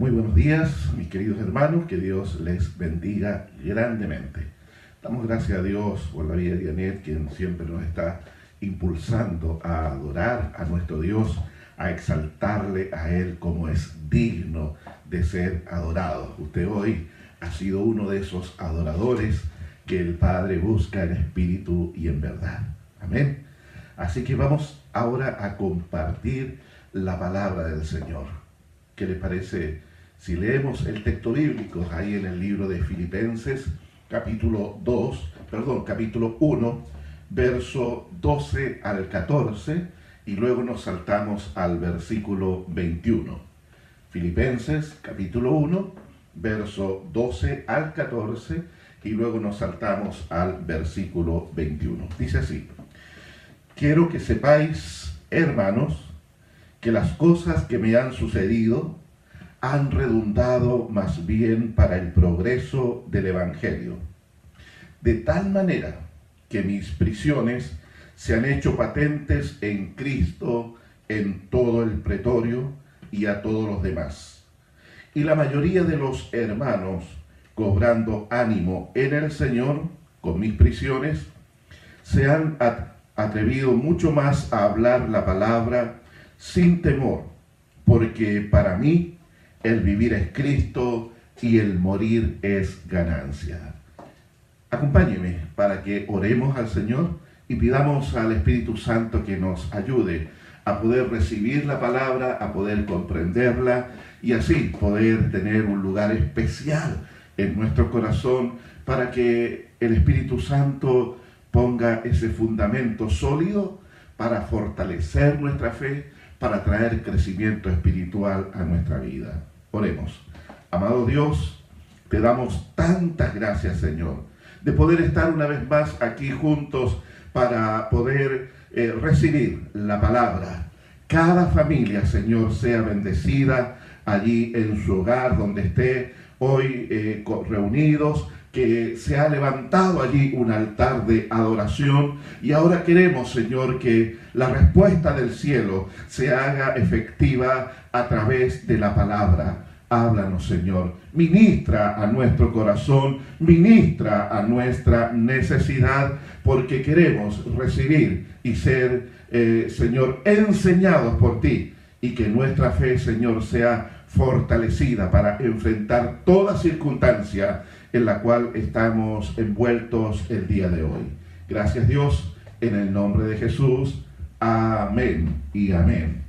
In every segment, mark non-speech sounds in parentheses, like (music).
Muy buenos días, mis queridos hermanos, que Dios les bendiga grandemente. Damos gracias a Dios por la vida de Dianet, quien siempre nos está impulsando a adorar a nuestro Dios, a exaltarle a Él como es digno de ser adorado. Usted hoy ha sido uno de esos adoradores que el Padre busca en espíritu y en verdad. Amén. Así que vamos ahora a compartir la palabra del Señor. ¿Qué le parece si leemos el texto bíblico ahí en el libro de Filipenses, capítulo 2, perdón, capítulo 1, verso 12 al 14, y luego nos saltamos al versículo 21. Filipenses, capítulo 1, verso 12 al 14, y luego nos saltamos al versículo 21. Dice así, quiero que sepáis, hermanos, que las cosas que me han sucedido, han redundado más bien para el progreso del Evangelio, de tal manera que mis prisiones se han hecho patentes en Cristo en todo el pretorio y a todos los demás. Y la mayoría de los hermanos, cobrando ánimo en el Señor con mis prisiones, se han atrevido mucho más a hablar la palabra sin temor, porque para mí el vivir es Cristo y el morir es ganancia. Acompáñeme para que oremos al Señor y pidamos al Espíritu Santo que nos ayude a poder recibir la palabra, a poder comprenderla y así poder tener un lugar especial en nuestro corazón para que el Espíritu Santo ponga ese fundamento sólido para fortalecer nuestra fe, para traer crecimiento espiritual a nuestra vida. Oremos. Amado Dios, te damos tantas gracias, Señor, de poder estar una vez más aquí juntos para poder eh, recibir la palabra. Cada familia, Señor, sea bendecida allí en su hogar, donde esté hoy eh, reunidos, que se ha levantado allí un altar de adoración y ahora queremos, Señor, que la respuesta del cielo se haga efectiva a través de la palabra. Háblanos, Señor. Ministra a nuestro corazón, ministra a nuestra necesidad, porque queremos recibir y ser, eh, Señor, enseñados por ti y que nuestra fe, Señor, sea fortalecida para enfrentar toda circunstancia en la cual estamos envueltos el día de hoy. Gracias Dios, en el nombre de Jesús. Amén y amén.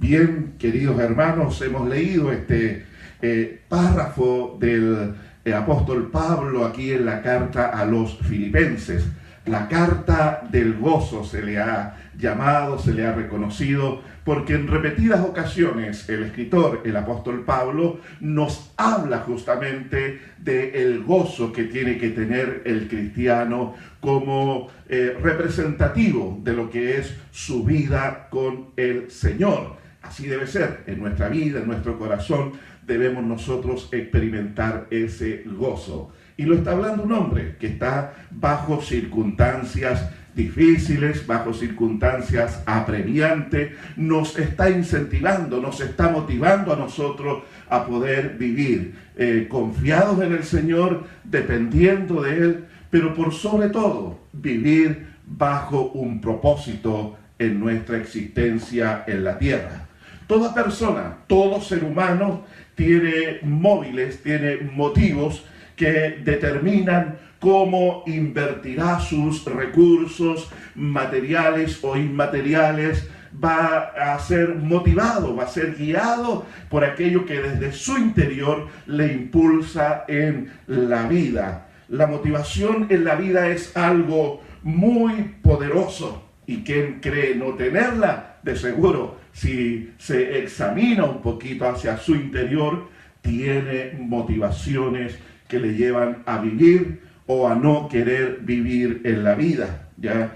Bien, queridos hermanos, hemos leído este eh, párrafo del eh, apóstol Pablo aquí en la carta a los filipenses. La carta del gozo se le ha llamado, se le ha reconocido, porque en repetidas ocasiones el escritor, el apóstol Pablo, nos habla justamente del el gozo que tiene que tener el cristiano como eh, representativo de lo que es su vida con el Señor. Así debe ser en nuestra vida, en nuestro corazón, debemos nosotros experimentar ese gozo. Y lo está hablando un hombre que está bajo circunstancias difíciles, bajo circunstancias apremiantes, nos está incentivando, nos está motivando a nosotros a poder vivir eh, confiados en el Señor, dependiendo de Él, pero por sobre todo vivir bajo un propósito en nuestra existencia en la tierra. Toda persona, todo ser humano tiene móviles, tiene motivos que determinan cómo invertirá sus recursos materiales o inmateriales, va a ser motivado, va a ser guiado por aquello que desde su interior le impulsa en la vida. La motivación en la vida es algo muy poderoso y quien cree no tenerla, de seguro, si se examina un poquito hacia su interior, tiene motivaciones que le llevan a vivir o a no querer vivir en la vida. ¿ya?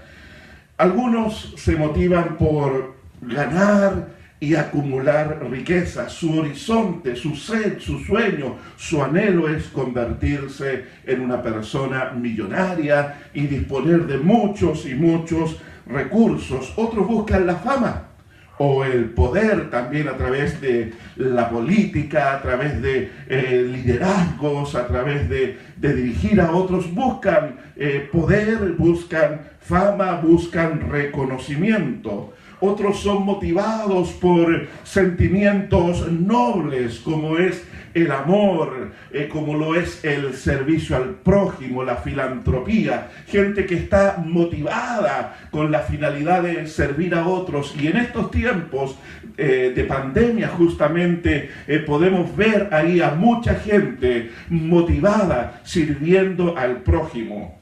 Algunos se motivan por ganar y acumular riqueza. Su horizonte, su sed, su sueño, su anhelo es convertirse en una persona millonaria y disponer de muchos y muchos recursos. Otros buscan la fama o el poder también a través de la política, a través de eh, liderazgos, a través de, dirigir a otros, buscan eh, poder, buscan fama, buscan reconocimiento. Otros son motivados por sentimientos nobles, como es el amor, eh, como lo es el servicio al prójimo, la filantropía, gente que está motivada con la finalidad de servir a otros. Y en estos tiempos eh, de pandemia justamente eh, podemos ver ahí a mucha gente motivada sirviendo al prójimo.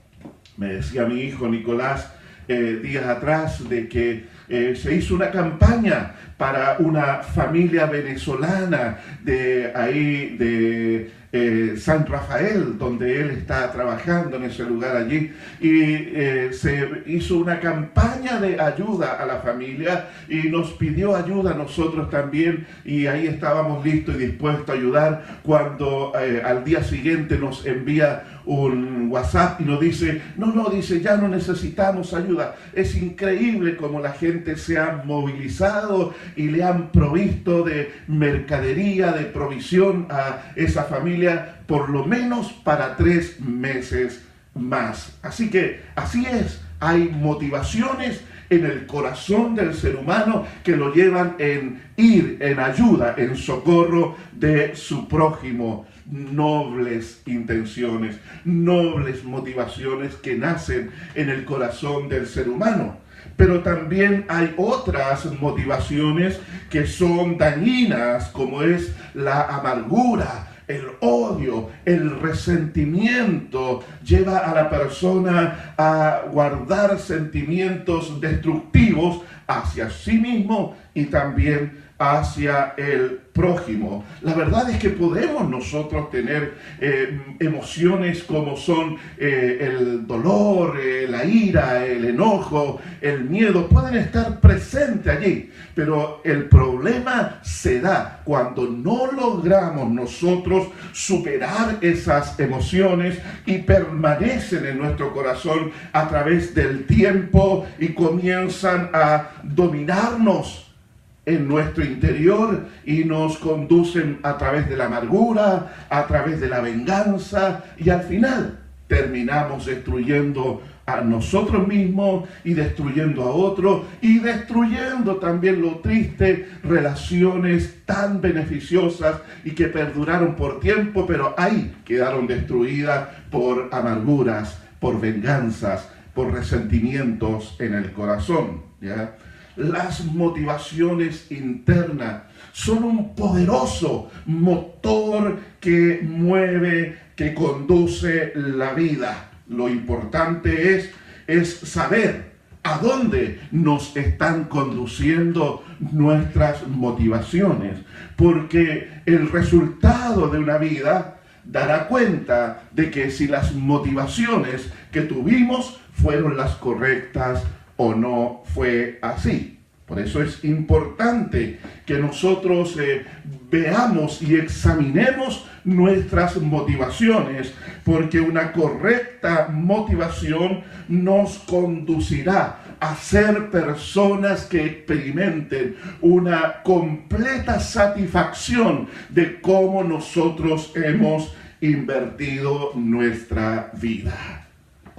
Me decía mi hijo Nicolás días atrás de que se hizo una campaña para una familia venezolana de ahí, de eh, San Rafael, donde él está trabajando en ese lugar allí, y eh, se hizo una campaña de ayuda a la familia y nos pidió ayuda nosotros también, y ahí estábamos listos y dispuestos a ayudar cuando eh, al día siguiente nos envía un WhatsApp y nos dice, no, no, dice, ya no necesitamos ayuda. Es increíble como la gente se ha movilizado y le han provisto de mercadería, de provisión a esa familia, por lo menos para tres meses más. Así que así es, hay motivaciones en el corazón del ser humano que lo llevan en ir en ayuda, en socorro de su prójimo. Nobles intenciones, nobles motivaciones que nacen en el corazón del ser humano pero también hay otras motivaciones que son dañinas, como es la amargura, el odio, el resentimiento lleva a la persona a guardar sentimientos destructivos hacia sí mismo y también hacia el prójimo. La verdad es que podemos nosotros tener eh, emociones como son eh, el dolor, eh, la ira, el enojo, el miedo, pueden estar presentes allí, pero el problema se da cuando no logramos nosotros superar esas emociones y permanecen en nuestro corazón a través del tiempo y comienzan a dominarnos en nuestro interior y nos conducen a través de la amargura, a través de la venganza y al final terminamos destruyendo a nosotros mismos y destruyendo a otros y destruyendo también lo triste, relaciones tan beneficiosas y que perduraron por tiempo, pero ahí quedaron destruidas por amarguras, por venganzas, por resentimientos en el corazón. ¿ya? Las motivaciones internas son un poderoso motor que mueve, que conduce la vida. Lo importante es, es saber a dónde nos están conduciendo nuestras motivaciones, porque el resultado de una vida dará cuenta de que si las motivaciones que tuvimos fueron las correctas o no fue así. Por eso es importante que nosotros eh, veamos y examinemos nuestras motivaciones, porque una correcta motivación nos conducirá a ser personas que experimenten una completa satisfacción de cómo nosotros hemos invertido nuestra vida.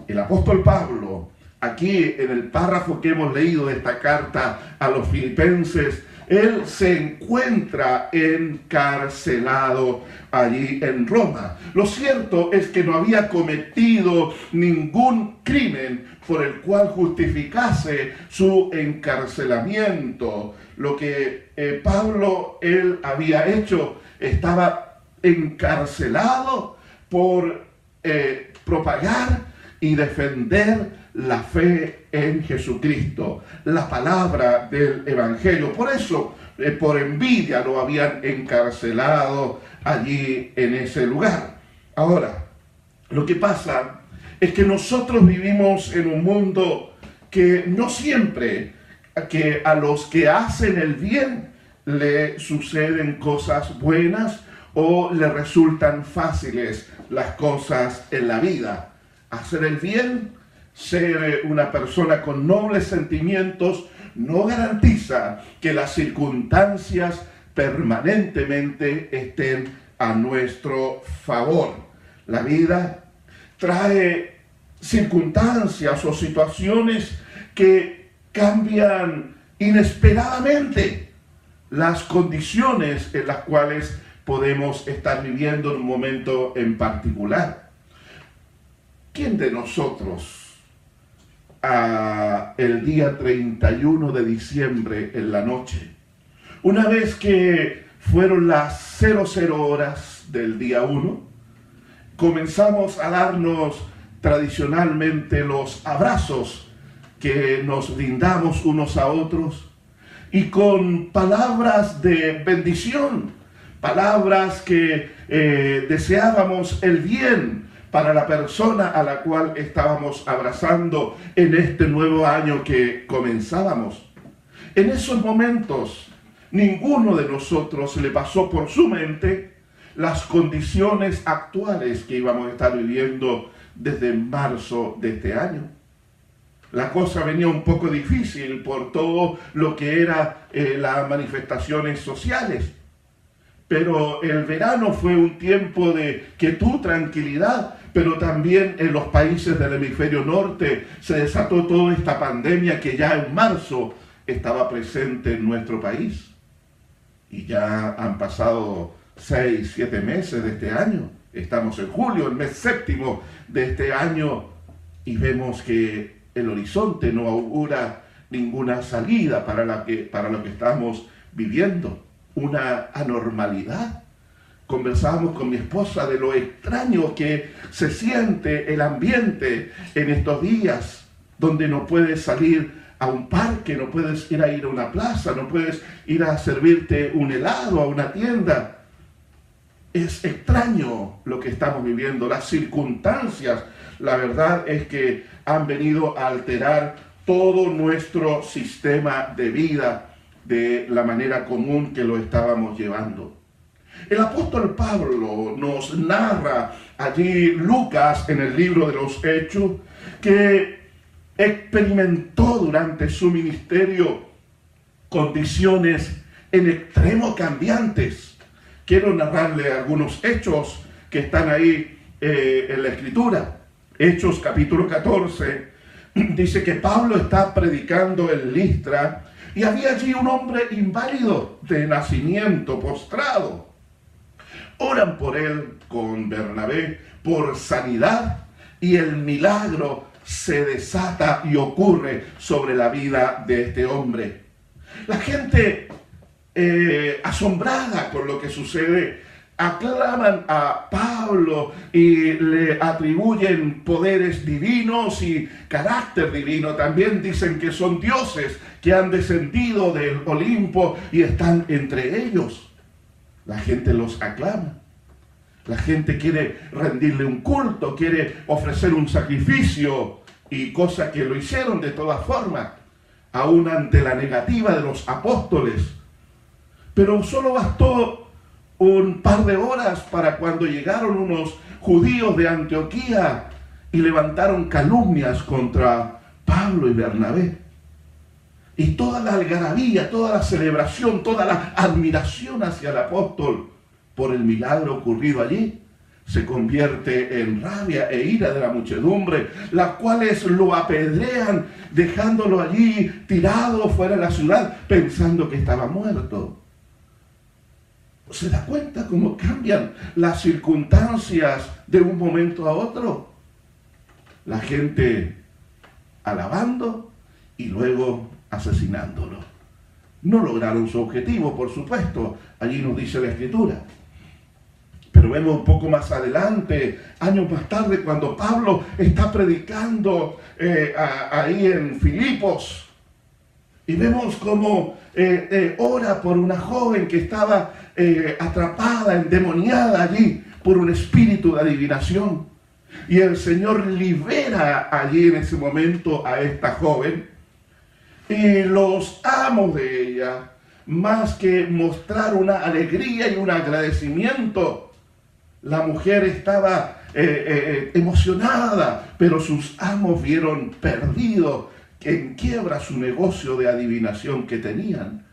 El apóstol Pablo aquí en el párrafo que hemos leído de esta carta a los filipenses, él se encuentra encarcelado allí en Roma. Lo cierto es que no había cometido ningún crimen por el cual justificase su encarcelamiento. Lo que eh, Pablo él había hecho estaba encarcelado por eh, propagar y defender la fe en Jesucristo, la palabra del Evangelio. Por eso, eh, por envidia, lo habían encarcelado allí en ese lugar. Ahora, lo que pasa es que nosotros vivimos en un mundo que no siempre que a los que hacen el bien le suceden cosas buenas o le resultan fáciles las cosas en la vida. Hacer el bien ser una persona con nobles sentimientos no garantiza que las circunstancias permanentemente estén a nuestro favor. La vida trae circunstancias o situaciones que cambian inesperadamente las condiciones en las cuales podemos estar viviendo en un momento en particular. ¿Quién de nosotros el día 31 de diciembre en la noche, una vez que fueron las 00 horas del día 1, comenzamos a darnos tradicionalmente los abrazos que nos brindamos unos a otros y con palabras de bendición, palabras que eh, deseábamos el bien para la persona a la cual estábamos abrazando en este nuevo año que comenzábamos. En esos momentos, ninguno de nosotros le pasó por su mente las condiciones actuales que íbamos a estar viviendo desde marzo de este año. La cosa venía un poco difícil por todo lo que eran eh, las manifestaciones sociales. Pero el verano fue un tiempo de quietud, tranquilidad, pero también en los países del hemisferio norte se desató toda esta pandemia que ya en marzo estaba presente en nuestro país. Y ya han pasado seis, siete meses de este año. Estamos en julio, el mes séptimo de este año, y vemos que el horizonte no augura ninguna salida para, la que, para lo que estamos viviendo, una anormalidad. Conversábamos con mi esposa de lo extraño que se siente el ambiente en estos días, donde no puedes salir a un parque, no puedes ir a ir a una plaza, no puedes ir a servirte un helado a una tienda es extraño lo que estamos viviendo, las circunstancias, la verdad es que han venido a alterar todo nuestro sistema de vida de la manera común que lo estábamos llevando. El apóstol Pablo nos narra allí Lucas en el libro de los Hechos que experimentó durante su ministerio condiciones en extremo cambiantes quiero narrarle algunos hechos que están ahí eh, en la escritura. Hechos capítulo 14 (clears throat) dice que Pablo está predicando en Listra y había allí un hombre inválido de nacimiento, postrado. Oran por él con Bernabé por sanidad y el milagro se desata y ocurre sobre la vida de este hombre. La gente eh, asombrada con lo que sucede, aclaman a Pablo y le atribuyen poderes divinos y carácter divino. También dicen que son dioses que han descendido del Olimpo y están entre ellos. La gente los aclama. La gente quiere rendirle un culto, quiere ofrecer un sacrificio y cosa que lo hicieron de todas formas, aún ante la negativa de los apóstoles pero solo bastó un par de horas para cuando llegaron unos judíos de Antioquía y levantaron calumnias contra Pablo y Bernabé. Y toda la algarabía, toda la celebración, toda la admiración hacia el apóstol por el milagro ocurrido allí se convierte en rabia e ira de la muchedumbre, las cuales lo apedrean dejándolo allí tirado fuera de la ciudad pensando que estaba muerto se da cuenta cómo cambian las circunstancias de un momento a otro. La gente alabando y luego asesinándolo. No lograron su objetivo, por supuesto, allí nos dice la escritura. Pero vemos un poco más adelante, años más tarde, cuando Pablo está predicando eh, ahí en Filipos, y vemos cómo eh, eh, ora por una joven que estaba atrapada, endemoniada allí por un espíritu de adivinación. Y el Señor libera allí en ese momento a esta joven. Y los amos de ella, más que mostrar una alegría y un agradecimiento, la mujer estaba emocionada, pero sus amos vieron perdido en quiebra su negocio de adivinación que tenían,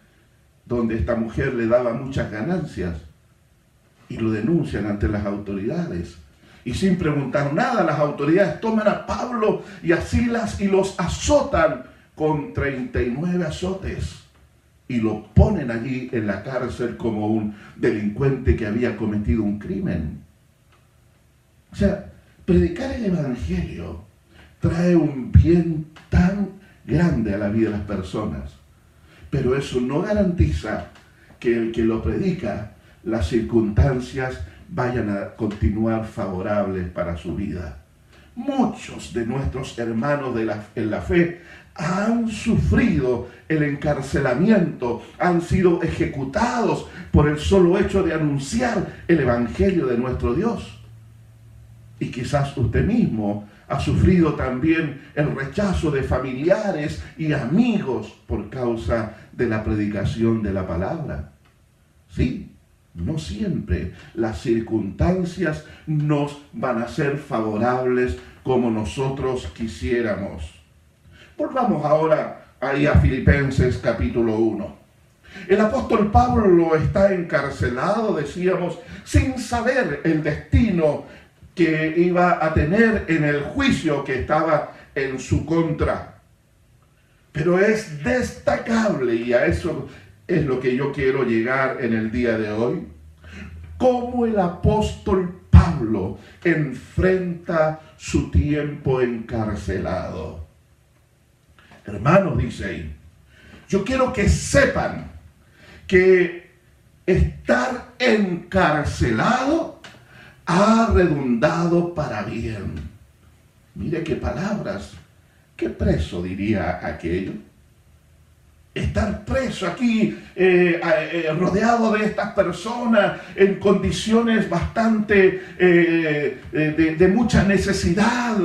donde esta mujer le daba muchas ganancias y lo denuncian ante las autoridades. Y sin preguntar nada, las autoridades toman a Pablo y a Silas y los azotan con 39 azotes y lo ponen allí en la cárcel como un delincuente que había cometido un crimen. O sea, predicar el Evangelio trae un bien tan grande a la vida de las personas, pero eso no garantiza que el que lo predica, las circunstancias vayan a continuar favorables para su vida. Muchos de nuestros hermanos de la, en la fe han sufrido el encarcelamiento, han sido ejecutados por el solo hecho de anunciar el Evangelio de nuestro Dios. Y quizás usted mismo ha sufrido también el rechazo de familiares y amigos por causa de la predicación de la palabra. Sí, no siempre las circunstancias nos van a ser favorables como nosotros quisiéramos. Volvamos ahora ahí a Filipenses capítulo 1. El apóstol Pablo está encarcelado, decíamos, sin saber el destino que iba a tener en el juicio que estaba en su contra. Pero es destacable, y a eso es lo que yo quiero llegar en el día de hoy, cómo el apóstol Pablo enfrenta su tiempo encarcelado. Hermanos, dice ahí, yo quiero que sepan que estar encarcelado ha redundado para bien. Mire qué palabras, qué preso diría aquello estar preso aquí, eh, eh, rodeado de estas personas en condiciones bastante eh, de, de, mucha necesidad,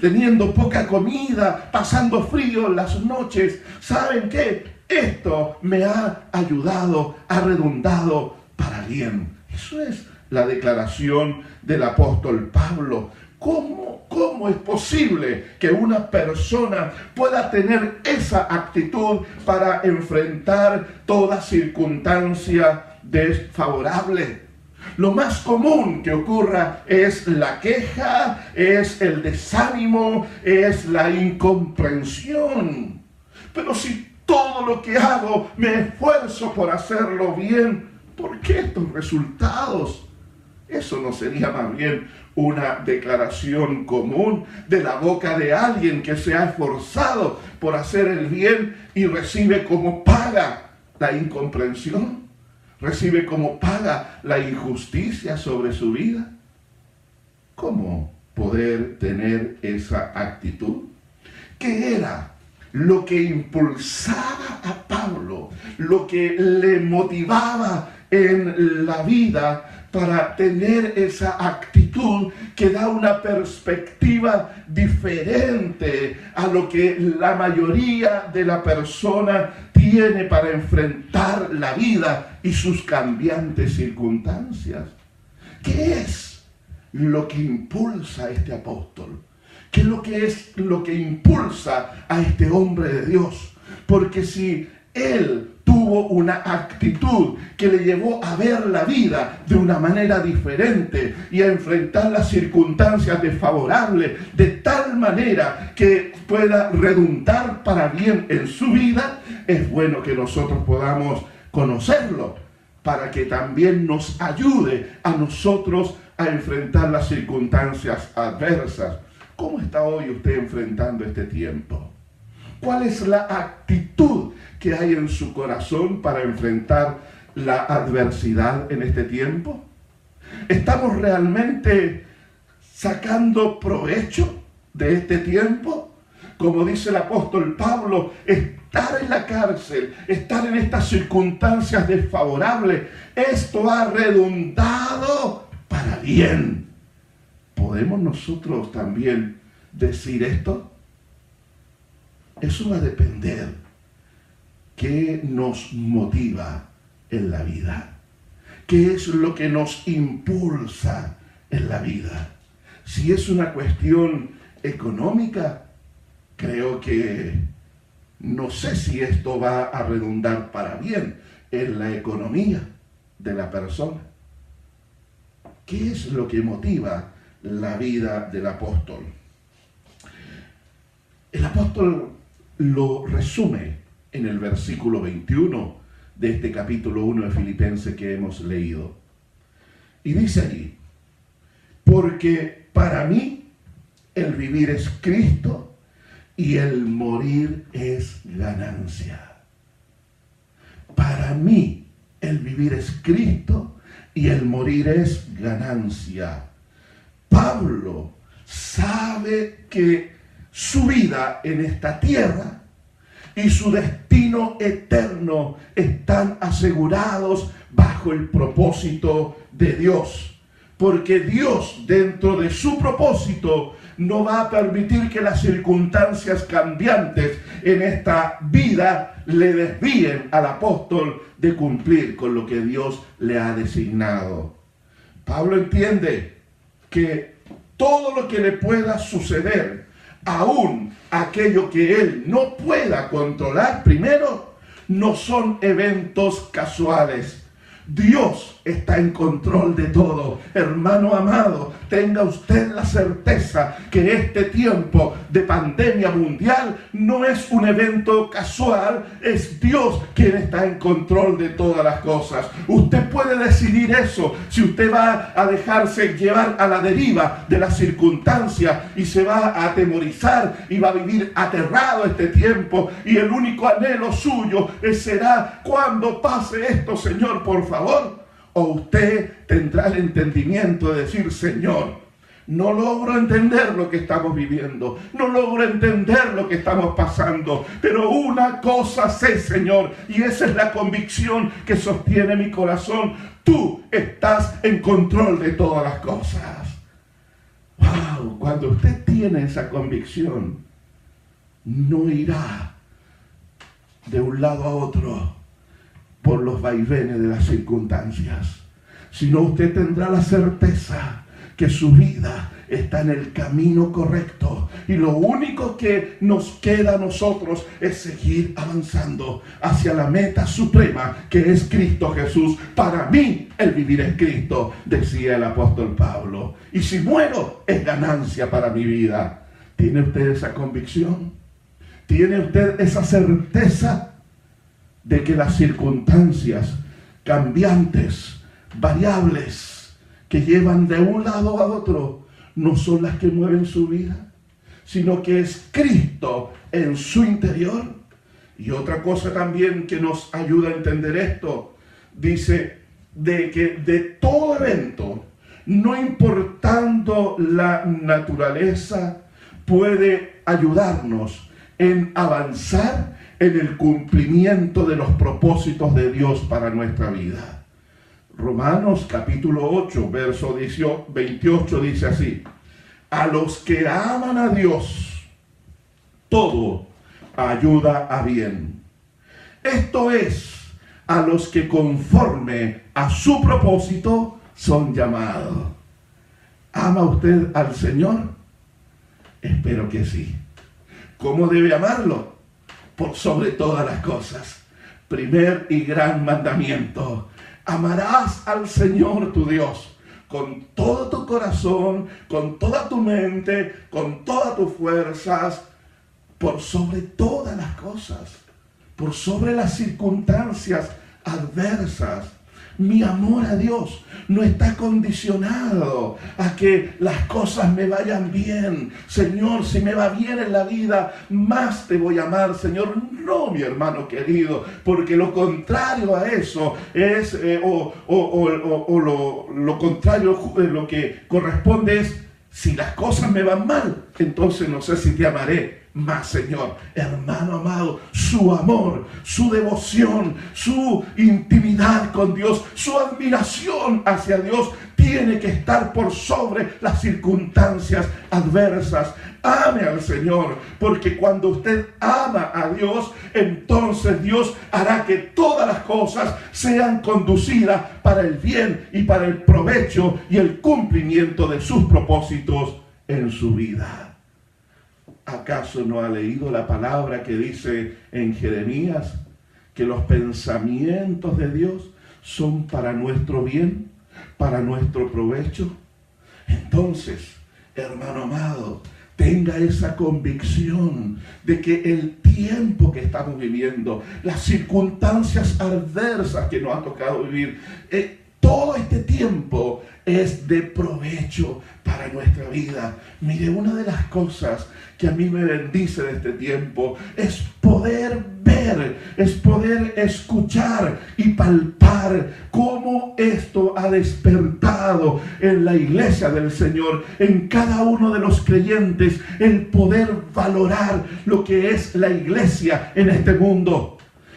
teniendo poca comida, pasando frío en las noches. ¿Saben qué? Esto me ha ayudado, ha redundado para bien. Eso es la declaración del apóstol Pablo. ¿Cómo, ¿Cómo es posible que una persona pueda tener esa actitud para enfrentar toda circunstancia desfavorable? Lo más común que ocurra es la queja, es el desánimo, es la incomprensión. Pero si todo lo que hago me esfuerzo por hacerlo bien, ¿por qué estos resultados? Eso no sería más bien una declaración común de la boca de alguien que se ha esforzado por hacer el bien y recibe como paga la incomprensión, recibe como paga la injusticia sobre su vida. ¿Cómo poder tener esa actitud? ¿Qué era lo que impulsaba a Pablo, lo que le motivaba en la vida para tener esa actitud que da una perspectiva diferente a lo que la mayoría de la persona tiene para enfrentar la vida y sus cambiantes circunstancias. ¿Qué es lo que impulsa a este apóstol? ¿Qué es lo que es lo que impulsa a este hombre de Dios? Porque si él tuvo una actitud que le llevó a ver la vida de una manera diferente y a enfrentar las circunstancias desfavorables de tal manera que pueda redundar para bien en su vida, es bueno que nosotros podamos conocerlo para que también nos ayude a nosotros a enfrentar las circunstancias adversas. ¿Cómo está hoy usted enfrentando este tiempo? ¿Cuál es la actitud que hay en su corazón para enfrentar la adversidad en este tiempo? ¿Estamos realmente sacando provecho de este tiempo? Como dice el apóstol Pablo, estar en la cárcel, estar en estas circunstancias desfavorables, esto ha redundado para bien. ¿Podemos nosotros también decir esto? Eso va a depender qué nos motiva en la vida, qué es lo que nos impulsa en la vida. Si es una cuestión económica, creo que no sé si esto va a redundar para bien en la economía de la persona. ¿Qué es lo que motiva la vida del apóstol? El apóstol lo resume en el versículo 21 de este capítulo 1 de Filipenses que hemos leído. Y dice allí, porque para mí el vivir es Cristo y el morir es ganancia. Para mí el vivir es Cristo y el morir es ganancia. Pablo sabe que su vida en esta tierra y su destino eterno están asegurados bajo el propósito de Dios. Porque Dios dentro de su propósito no va a permitir que las circunstancias cambiantes en esta vida le desvíen al apóstol de cumplir con lo que Dios le ha designado. Pablo entiende que todo lo que le pueda suceder aún aquello que él no pueda controlar, primero, no son eventos casuales, Dios está en control de todo. Hermano amado, tenga usted la certeza que este tiempo de pandemia mundial no es un evento casual, es Dios quien está en control de todas las cosas. Usted puede decidir eso si usted va a dejarse llevar a la deriva de las circunstancias y se va a atemorizar y va a vivir aterrado este tiempo y el único anhelo suyo será cuando pase esto, Señor, por favor o usted tendrá el entendimiento de decir, Señor, no logro entender lo que estamos viviendo. No logro entender lo que estamos pasando. Pero una cosa sé, Señor, y esa es la convicción que sostiene mi corazón. Tú estás en control de todas las cosas. Wow, cuando usted tiene esa convicción, no irá de un lado a otro por los vaivenes de las circunstancias, sino usted tendrá la certeza que su vida está en el camino correcto. Y lo único que nos queda a nosotros es seguir avanzando hacia la meta suprema que es Cristo Jesús. Para mí el vivir es Cristo, decía el apóstol Pablo. Y si muero es ganancia para mi vida. ¿Tiene usted esa convicción? ¿Tiene usted esa certeza? De que las circunstancias cambiantes, variables, que llevan de un lado a otro, no son las que mueven su vida, sino que es Cristo en su interior. Y otra cosa también que nos ayuda a entender esto, dice de que de todo evento, no importando la naturaleza, puede ayudarnos en avanzar en el cumplimiento de los propósitos de Dios para nuestra vida. Romanos capítulo 8, verso 28 dice así, a los que aman a Dios, todo ayuda a bien. Esto es, a los que conforme a su propósito son llamados. ¿Ama usted al Señor? Espero que sí. ¿Cómo debe amarlo? Por sobre todas las cosas. Primer y gran mandamiento. Amarás al Señor tu Dios con todo tu corazón, con toda tu mente, con todas tus fuerzas, por sobre todas las cosas, por sobre las circunstancias adversas. Mi amor a Dios no está condicionado a que las cosas me vayan bien. Señor, si me va bien en la vida, más te voy a amar, Señor. No, mi hermano querido, porque lo contrario a eso es, eh, o, lo, lo, contrario, eh, lo que corresponde es, si las cosas me van mal, entonces no sé si te amaré más, Señor. Hermano amado, su amor, su devoción, su intimidad con Dios, su admiración hacia Dios tiene que estar por sobre las circunstancias adversas. Ame al Señor, porque cuando usted ama a Dios, entonces Dios hará que todas las cosas sean conducidas para el bien y para el provecho y el cumplimiento de sus propósitos en su vida. ¿Acaso no ha leído la palabra que dice en Jeremías que los pensamientos de Dios son para nuestro bien, para nuestro provecho? Entonces, hermano amado, tenga esa convicción de que el tiempo que estamos viviendo, las circunstancias adversas que nos ha tocado vivir, eh, todo este tiempo es de provecho para nuestra vida. Mire, una de las cosas que a mí me bendice de este tiempo es poder ver, es poder escuchar y palpar cómo esto ha despertado en la iglesia del Señor, en cada uno de los creyentes, el poder valorar lo que es la iglesia en este mundo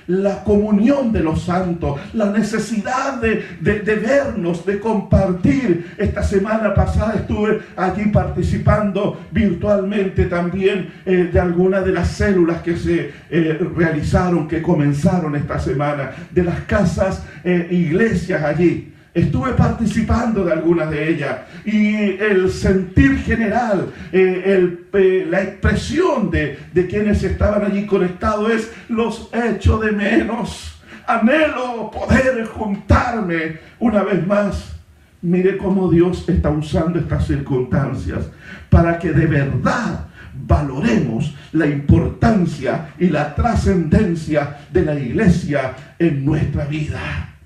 la comunión de los santos, la necesidad de, vernos, de compartir. Esta semana pasada estuve allí participando virtualmente también eh, de algunas de las células que se eh, realizaron, que comenzaron esta semana, de las casas, eh, iglesias allí. Estuve participando de algunas de ellas y el sentir general, eh, la expresión de, de quienes estaban allí conectados es los echo de menos. Anhelo poder juntarme una vez más. Mire cómo Dios está usando estas circunstancias para que de verdad valoremos la importancia y la trascendencia de la iglesia en nuestra vida.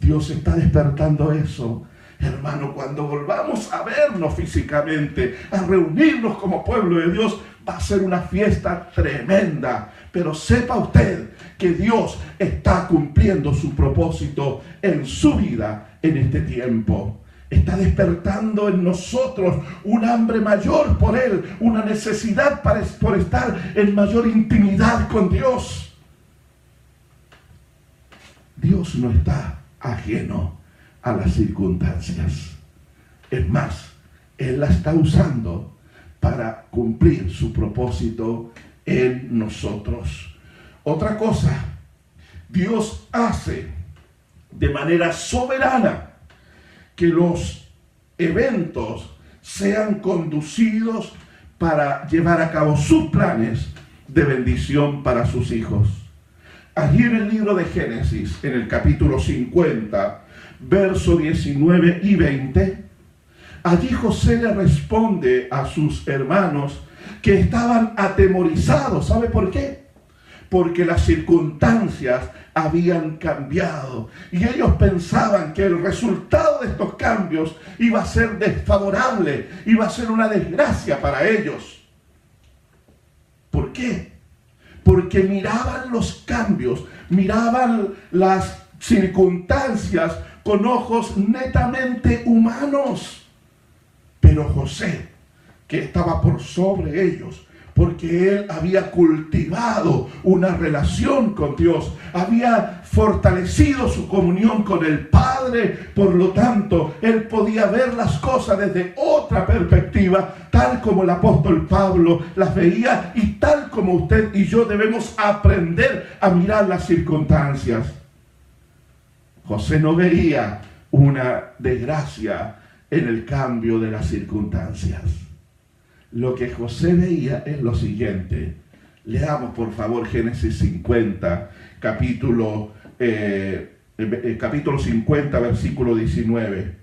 Dios está despertando eso. Hermano, cuando volvamos a vernos físicamente, a reunirnos como pueblo de Dios, va a ser una fiesta tremenda. Pero sepa usted que Dios está cumpliendo su propósito en su vida en este tiempo. Está despertando en nosotros un hambre mayor por Él, una necesidad para, por estar en mayor intimidad con Dios. Dios no está ajeno a las circunstancias. Es más, Él la está usando para cumplir su propósito en nosotros. Otra cosa, Dios hace de manera soberana que los eventos sean conducidos para llevar a cabo sus planes de bendición para sus hijos. Allí en el libro de Génesis, en el capítulo 50, verso 19 y 20, allí José le responde a sus hermanos que estaban atemorizados. ¿Sabe por qué? Porque las circunstancias habían cambiado y ellos pensaban que el resultado de estos cambios iba a ser desfavorable, iba a ser una desgracia para ellos. ¿Por qué? Porque miraban los cambios, miraban las circunstancias con ojos netamente humanos. Pero José, que estaba por sobre ellos, porque él había cultivado una relación con Dios, había fortalecido su comunión con el Padre, por lo tanto, él podía ver las cosas desde otra perspectiva, tal como el apóstol Pablo las veía y tal como usted y yo debemos aprender a mirar las circunstancias. José no veía una desgracia en el cambio de las circunstancias lo que José veía es lo siguiente. Leamos por favor Génesis 50, capítulo, eh, eh, capítulo 50, versículo 19.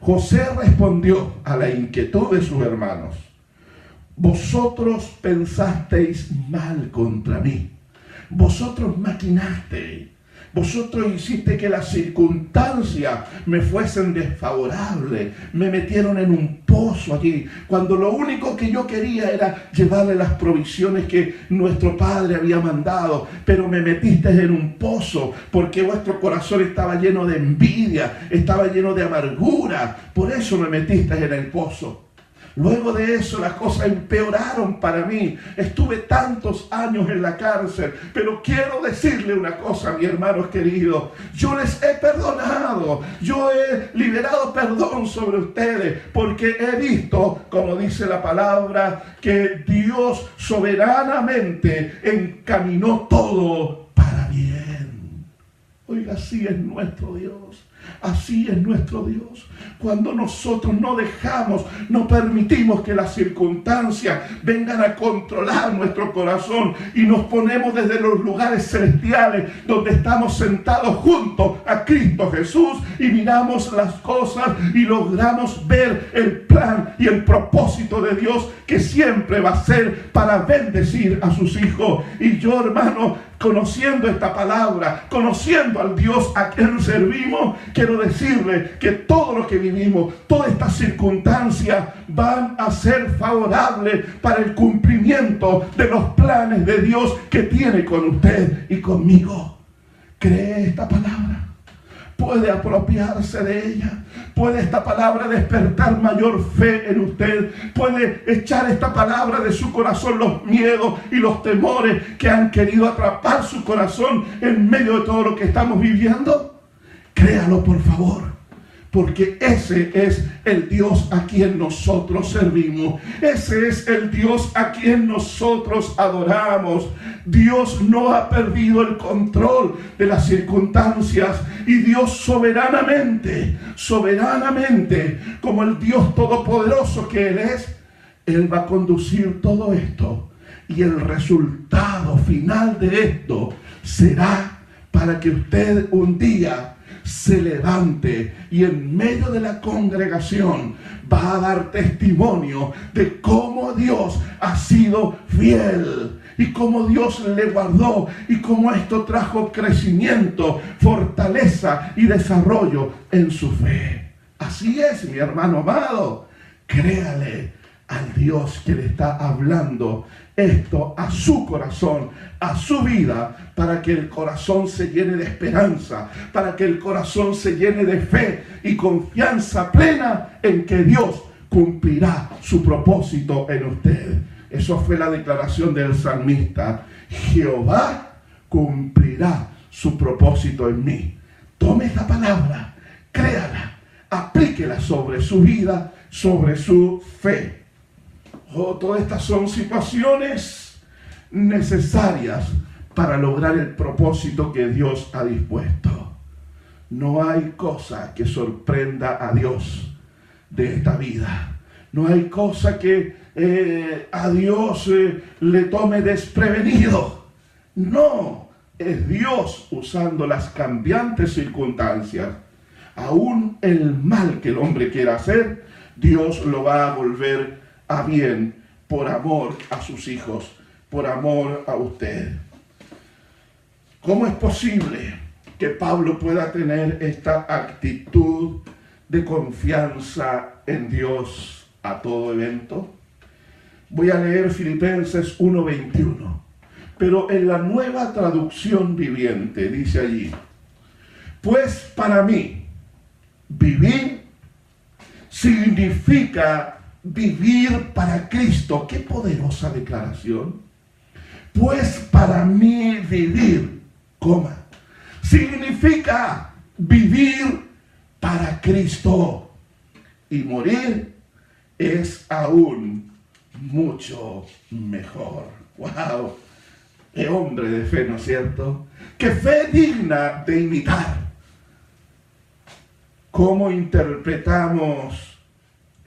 José respondió a la inquietud de sus hermanos. Vosotros pensasteis mal contra mí. Vosotros maquinasteis vosotros hiciste que las circunstancias me fuesen desfavorables. Me metieron en un pozo allí. Cuando lo único que yo quería era llevarle las provisiones que nuestro Padre había mandado. Pero me metiste en un pozo porque vuestro corazón estaba lleno de envidia, estaba lleno de amargura. Por eso me metiste en el pozo. Luego de eso las cosas empeoraron para mí. Estuve tantos años en la cárcel, pero quiero decirle una cosa, mi hermano querido. Yo les he perdonado, yo he liberado perdón sobre ustedes, porque he visto, como dice la palabra, que Dios soberanamente encaminó todo para bien. Oiga, así es nuestro Dios. Así es nuestro Dios. Cuando nosotros no dejamos, no permitimos que las circunstancias vengan a controlar nuestro corazón y nos ponemos desde los lugares celestiales donde estamos sentados junto a Cristo Jesús y miramos las cosas y logramos ver el y el propósito de Dios que siempre va a ser para bendecir a sus hijos. Y yo, hermano, conociendo esta palabra, conociendo al Dios a quien servimos, quiero decirle que todo lo que vivimos, todas estas circunstancias van a ser favorables para el cumplimiento de los planes de Dios que tiene con usted y conmigo. ¿Cree esta palabra? Puede apropiarse de ella. Puede esta palabra despertar mayor fe en usted. Puede echar esta palabra de su corazón los miedos y los temores que han querido atrapar su corazón en medio de todo lo que estamos viviendo. Créalo por favor porque ese es el Dios a quien nosotros servimos. Ese es el Dios a quien nosotros adoramos. Dios no ha perdido el control de las circunstancias y Dios soberanamente, soberanamente, como el Dios todopoderoso que Él es, Él va a conducir todo esto. Y el resultado final de esto será para que usted un día se levante y en medio de la congregación va a dar testimonio de cómo Dios ha sido fiel y cómo Dios le guardó y cómo esto trajo crecimiento, fortaleza y desarrollo en su fe. Así es, mi hermano amado. Créale al Dios que le está hablando esto a su corazón, a su vida, para que el corazón se llene de esperanza, para que el corazón se llene de fe y confianza plena en que Dios cumplirá su propósito en usted. Eso fue la declaración del salmista. Jehová cumplirá su propósito en mí. Tome esta palabra, créala, aplíquela sobre su vida, sobre su fe. Oh, todas estas son situaciones necesarias para lograr el propósito que Dios ha dispuesto. No hay cosa que sorprenda a Dios de esta vida. No hay cosa que eh, a Dios eh, le tome desprevenido. No, es Dios usando las cambiantes circunstancias. Aún el mal que el hombre quiera hacer, Dios lo va a volver a bien por amor a sus hijos, por amor a usted. ¿Cómo es posible que Pablo pueda tener esta actitud de confianza en Dios a todo evento? Voy a leer Filipenses 1:21, pero en la nueva traducción viviente dice allí, pues para mí vivir significa vivir para Cristo. Qué poderosa declaración. Pues para mí vivir, coma, significa vivir para Cristo. Y morir es aún mucho mejor. ¡Wow! Qué hombre de fe, ¿no es cierto? Qué fe digna de imitar. ¿Cómo interpretamos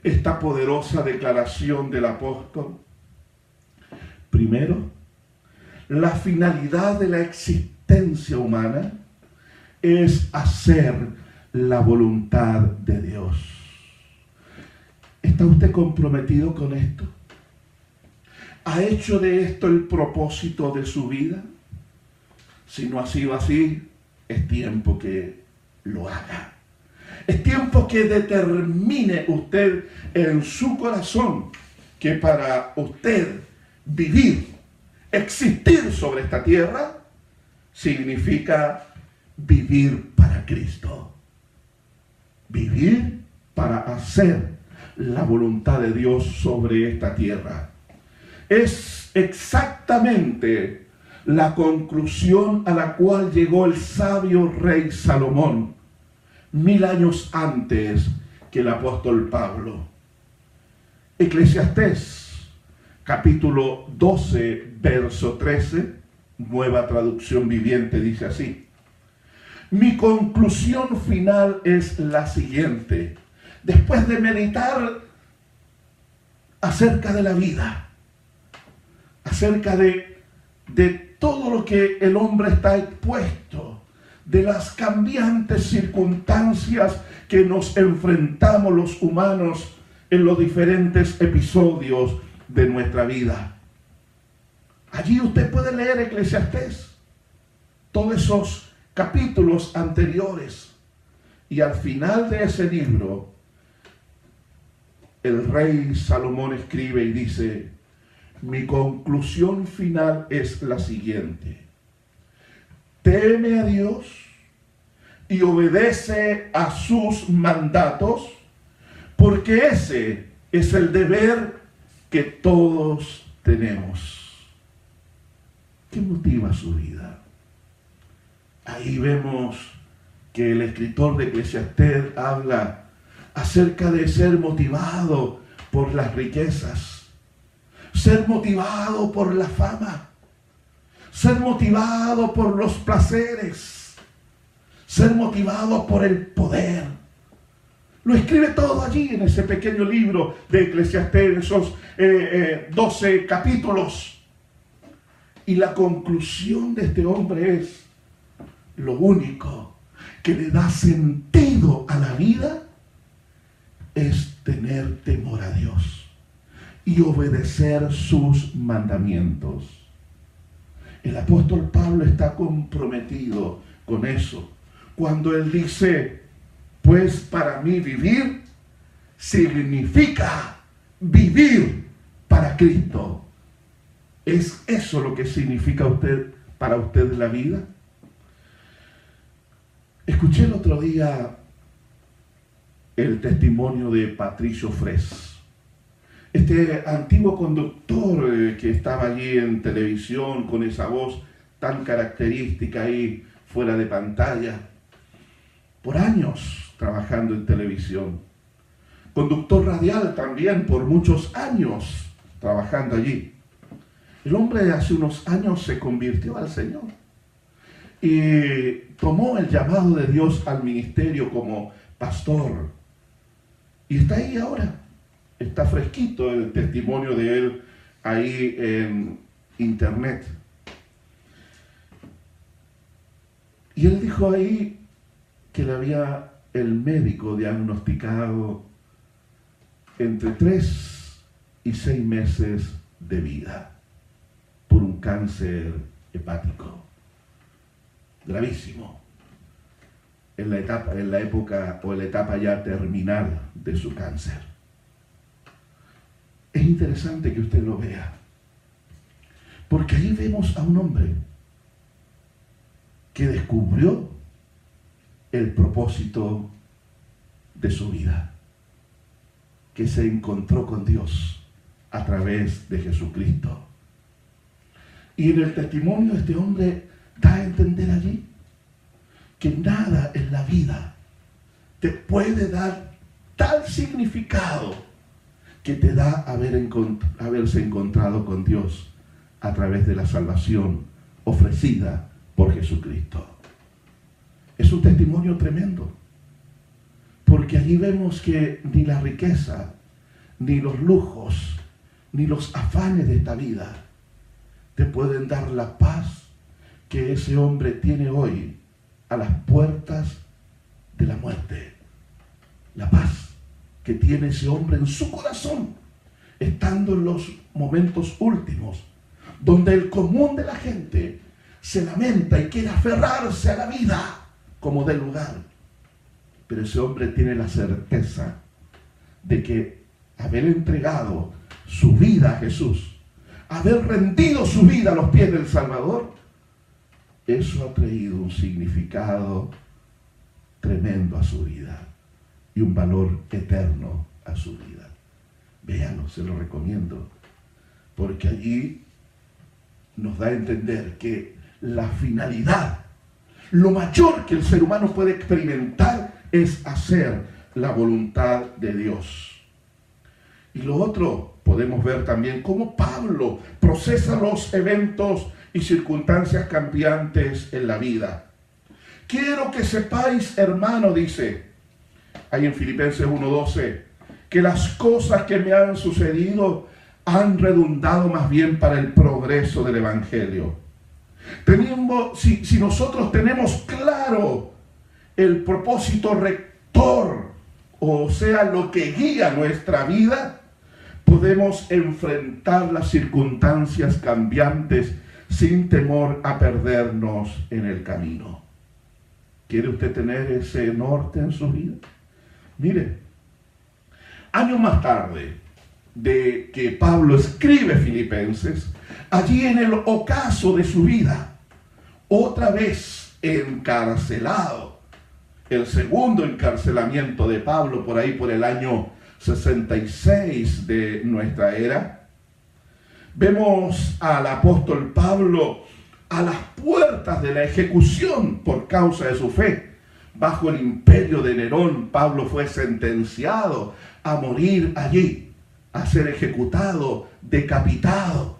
esta poderosa declaración del apóstol? Primero, la finalidad de la existencia humana es hacer la voluntad de Dios. ¿Está usted comprometido con esto? ¿Ha hecho de esto el propósito de su vida? Si no ha sido así, es tiempo que lo haga. Es tiempo que determine usted en su corazón que para usted vivir, existir sobre esta tierra, significa vivir para Cristo. Vivir para hacer la voluntad de Dios sobre esta tierra. Es exactamente la conclusión a la cual llegó el sabio rey Salomón mil años antes que el apóstol Pablo. Eclesiastés, capítulo 12, verso 13, nueva traducción viviente, dice así. Mi conclusión final es la siguiente. Después de meditar acerca de la vida, acerca de, de todo lo que el hombre está expuesto, de las cambiantes circunstancias que nos enfrentamos los humanos en los diferentes episodios de nuestra vida. Allí usted puede leer Eclesiastés, todos esos capítulos anteriores. Y al final de ese libro, el rey Salomón escribe y dice, mi conclusión final es la siguiente. Teme a Dios y obedece a sus mandatos, porque ese es el deber que todos tenemos. ¿Qué motiva su vida? Ahí vemos que el escritor de Eclesiastés habla acerca de ser motivado por las riquezas, ser motivado por la fama, ser motivado por los placeres, ser motivado por el poder. Lo escribe todo allí en ese pequeño libro de Eclesiastés, esos eh, 12 eh, capítulos. Y la conclusión de este hombre es, lo único que le da sentido a la vida es tener temor a Dios y obedecer sus mandamientos. El apóstol Pablo está comprometido con eso. Cuando él dice, pues para mí vivir significa vivir para Cristo. ¿Es eso lo que significa usted para usted la vida? Escuché el otro día el testimonio de Patricio Fres, este antiguo conductor eh, que estaba allí en televisión con esa voz tan característica ahí fuera de pantalla, por años trabajando en televisión. Conductor radial también por muchos años trabajando allí. El hombre hace unos años se convirtió al Señor y tomó el llamado de Dios al ministerio como pastor. Y está ahí ahora. Está fresquito el testimonio de él ahí en internet. Y él dijo ahí que le había el médico diagnosticado entre tres y seis meses de vida por un cáncer hepático gravísimo en la etapa, en la época o en la etapa ya terminal de su cáncer. Es interesante que usted lo vea, porque ahí vemos a un hombre que descubrió el propósito de su vida, que se encontró con Dios a través de Jesucristo. Y en el testimonio de este hombre da a entender allí que nada en la vida te puede dar tal significado que te da haber haberse encontrado con Dios a través de la salvación ofrecida por Jesucristo. Es un testimonio tremendo, porque allí vemos que ni la riqueza, ni los lujos, ni los afanes de esta vida te pueden dar la paz que ese hombre tiene hoy a las puertas de la muerte. La paz que tiene ese hombre en su corazón, estando en los momentos últimos, donde el común de la gente se lamenta y quiere aferrarse a la vida como del lugar. Pero ese hombre tiene la certeza de que haber entregado su vida a Jesús, haber rendido su vida a los pies del Salvador, eso ha traído un significado tremendo a su vida y un valor eterno a su vida. Véanlo, se lo recomiendo, porque allí nos da a entender que la finalidad, lo mayor que el ser humano puede experimentar es hacer la voluntad de Dios. Y lo otro, podemos ver también cómo Pablo procesa los eventos y circunstancias cambiantes en la vida. Quiero que sepáis, hermano, dice, ahí en Filipenses 1.12, que las cosas que me han sucedido han redundado más bien para el progreso del Evangelio. Tenemos, si, si nosotros tenemos claro el propósito rector, o sea, lo que guía nuestra vida, podemos enfrentar las circunstancias cambiantes sin temor a perdernos en el camino. ¿Quiere usted tener ese norte en su vida? Mire, años más tarde de que Pablo escribe Filipenses, allí en el ocaso de su vida, otra vez encarcelado, el segundo encarcelamiento de Pablo por ahí por el año 66 de nuestra era, vemos al apóstol Pablo a las puertas de la ejecución por causa de su fe. Bajo el imperio de Nerón, Pablo fue sentenciado a morir allí, a ser ejecutado, decapitado.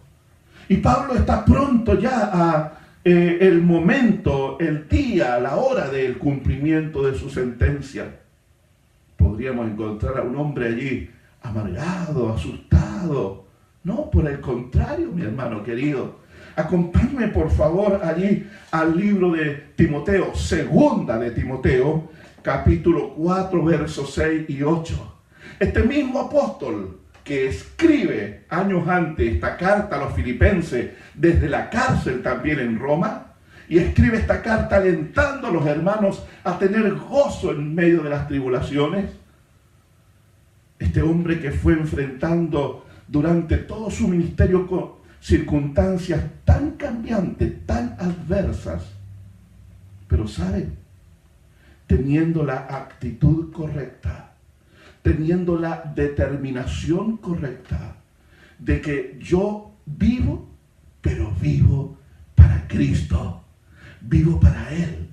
Y Pablo está pronto ya a eh, el momento, el día, la hora del cumplimiento de su sentencia. Podríamos encontrar a un hombre allí amargado, asustado. No, por el contrario, mi hermano querido Acompáñame por favor allí al libro de Timoteo, segunda de Timoteo, capítulo 4, versos 6 y 8. Este mismo apóstol que escribe años antes esta carta a los filipenses desde la cárcel también en Roma, y escribe esta carta alentando a los hermanos a tener gozo en medio de las tribulaciones. Este hombre que fue enfrentando durante todo su ministerio circunstancias tan cambiantes, tan adversas, pero ¿saben? Teniendo la actitud correcta, teniendo la determinación correcta de que yo vivo, pero vivo para Cristo, vivo para Él.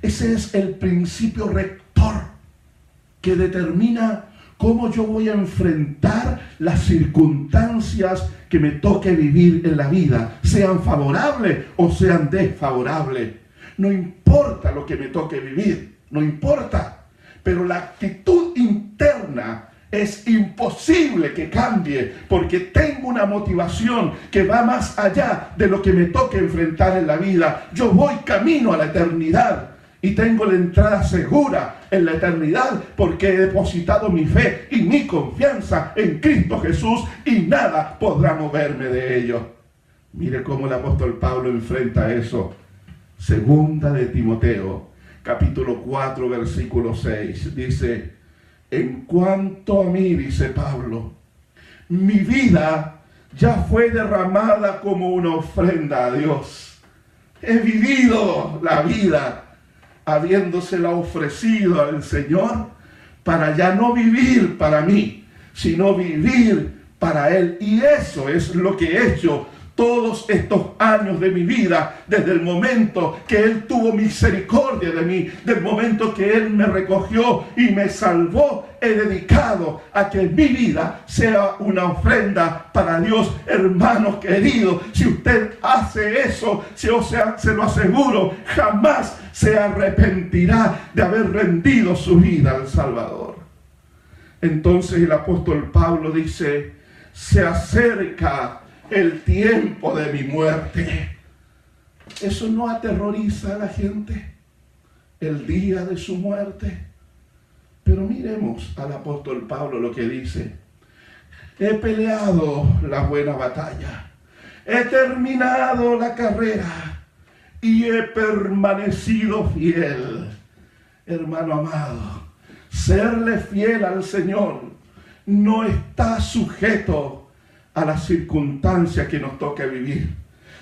Ese es el principio rector que determina cómo yo voy a enfrentar las circunstancias que me toque vivir en la vida, sean favorables o sean desfavorables. No importa lo que me toque vivir, no importa. Pero la actitud interna es imposible que cambie porque tengo una motivación que va más allá de lo que me toque enfrentar en la vida. Yo voy camino a la eternidad y tengo la entrada segura en la eternidad porque he depositado mi fe y mi confianza en Cristo Jesús y nada podrá moverme de ello. Mire cómo el apóstol Pablo enfrenta eso. Segunda de Timoteo, capítulo 4, versículo 6. Dice, en cuanto a mí, dice Pablo, mi vida ya fue derramada como una ofrenda a Dios. He vivido la vida habiéndosela ofrecido al Señor para ya no vivir para mí, sino vivir para Él. Y eso es lo que he hecho todos estos años de mi vida, desde el momento que Él tuvo misericordia de mí, del momento que Él me recogió y me salvó, he dedicado a que mi vida sea una ofrenda para Dios, hermanos queridos. Si usted hace eso, si, o sea, se lo aseguro, jamás se arrepentirá de haber rendido su vida al Salvador. Entonces el apóstol Pablo dice, se acerca el tiempo de mi muerte. Eso no aterroriza a la gente, el día de su muerte. Pero miremos al apóstol Pablo lo que dice. He peleado la buena batalla, he terminado la carrera y he permanecido fiel. Hermano amado, serle fiel al Señor no está sujeto a las circunstancias que nos toca vivir.